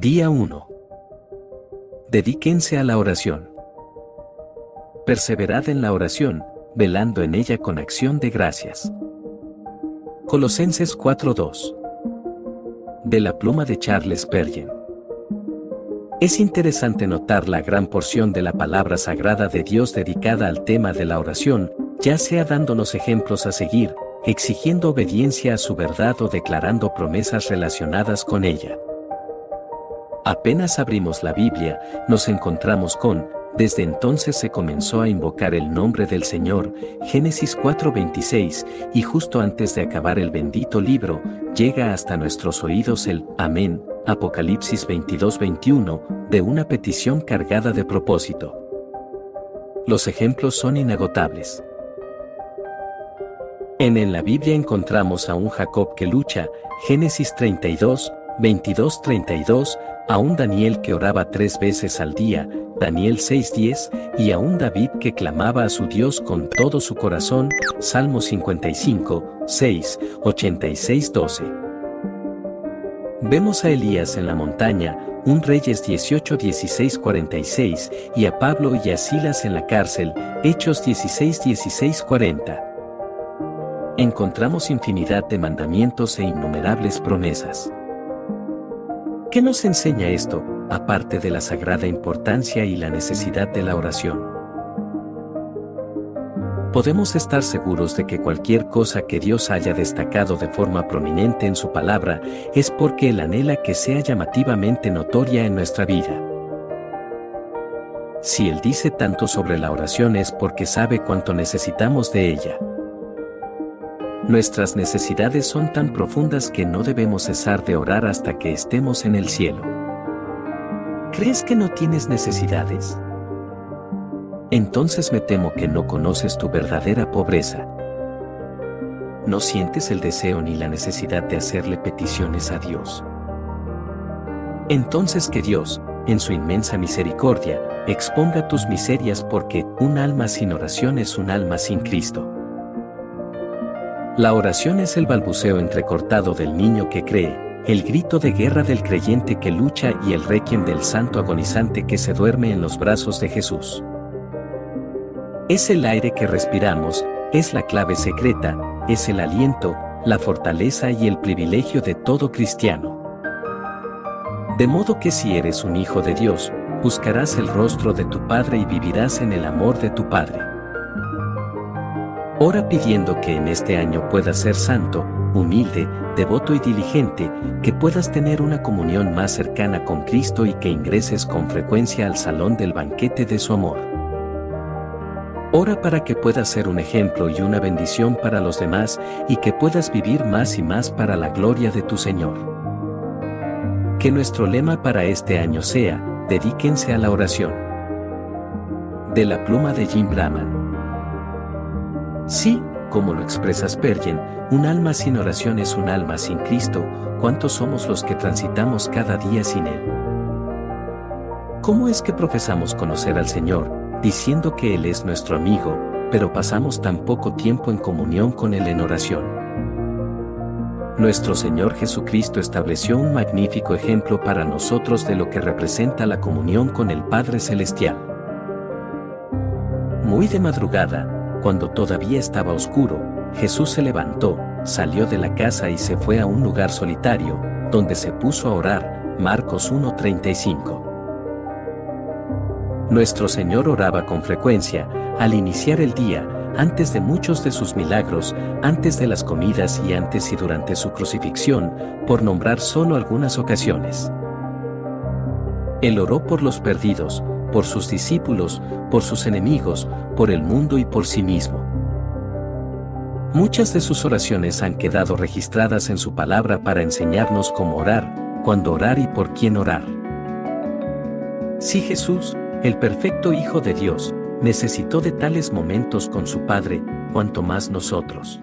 Día 1. Dedíquense a la oración. Perseverad en la oración, velando en ella con acción de gracias. Colosenses 4:2. De la pluma de Charles Spurgeon. Es interesante notar la gran porción de la palabra sagrada de Dios dedicada al tema de la oración, ya sea dándonos ejemplos a seguir, exigiendo obediencia a su verdad o declarando promesas relacionadas con ella. Apenas abrimos la Biblia, nos encontramos con, desde entonces se comenzó a invocar el nombre del Señor, Génesis 4:26, y justo antes de acabar el bendito libro, llega hasta nuestros oídos el Amén, Apocalipsis 22:21, de una petición cargada de propósito. Los ejemplos son inagotables. En la Biblia encontramos a un Jacob que lucha, Génesis 32, 22-32, a un Daniel que oraba tres veces al día, Daniel 6:10, y a un David que clamaba a su Dios con todo su corazón, Salmo 55, 6, 86, 12. Vemos a Elías en la montaña, un Reyes 18, 16, 46, y a Pablo y a Silas en la cárcel, Hechos 16, 16, 40. Encontramos infinidad de mandamientos e innumerables promesas. ¿Qué nos enseña esto, aparte de la sagrada importancia y la necesidad de la oración? Podemos estar seguros de que cualquier cosa que Dios haya destacado de forma prominente en su palabra es porque Él anhela que sea llamativamente notoria en nuestra vida. Si Él dice tanto sobre la oración es porque sabe cuánto necesitamos de ella. Nuestras necesidades son tan profundas que no debemos cesar de orar hasta que estemos en el cielo. ¿Crees que no tienes necesidades? Entonces me temo que no conoces tu verdadera pobreza. No sientes el deseo ni la necesidad de hacerle peticiones a Dios. Entonces que Dios, en su inmensa misericordia, exponga tus miserias porque un alma sin oración es un alma sin Cristo. La oración es el balbuceo entrecortado del niño que cree, el grito de guerra del creyente que lucha y el requiem del santo agonizante que se duerme en los brazos de Jesús. Es el aire que respiramos, es la clave secreta, es el aliento, la fortaleza y el privilegio de todo cristiano. De modo que si eres un hijo de Dios, buscarás el rostro de tu Padre y vivirás en el amor de tu Padre. Ora pidiendo que en este año puedas ser santo, humilde, devoto y diligente, que puedas tener una comunión más cercana con Cristo y que ingreses con frecuencia al salón del banquete de su amor. Ora para que puedas ser un ejemplo y una bendición para los demás y que puedas vivir más y más para la gloria de tu Señor. Que nuestro lema para este año sea, dedíquense a la oración. De la pluma de Jim Brahman. Sí, como lo expresa Spurgeon, un alma sin oración es un alma sin Cristo, ¿cuántos somos los que transitamos cada día sin Él? ¿Cómo es que profesamos conocer al Señor, diciendo que Él es nuestro amigo, pero pasamos tan poco tiempo en comunión con Él en oración? Nuestro Señor Jesucristo estableció un magnífico ejemplo para nosotros de lo que representa la comunión con el Padre Celestial. Muy de madrugada, cuando todavía estaba oscuro, Jesús se levantó, salió de la casa y se fue a un lugar solitario, donde se puso a orar. Marcos 1:35. Nuestro Señor oraba con frecuencia, al iniciar el día, antes de muchos de sus milagros, antes de las comidas y antes y durante su crucifixión, por nombrar solo algunas ocasiones. Él oró por los perdidos, por sus discípulos, por sus enemigos, por el mundo y por sí mismo. Muchas de sus oraciones han quedado registradas en su palabra para enseñarnos cómo orar, cuándo orar y por quién orar. Si Jesús, el perfecto Hijo de Dios, necesitó de tales momentos con su Padre, cuanto más nosotros.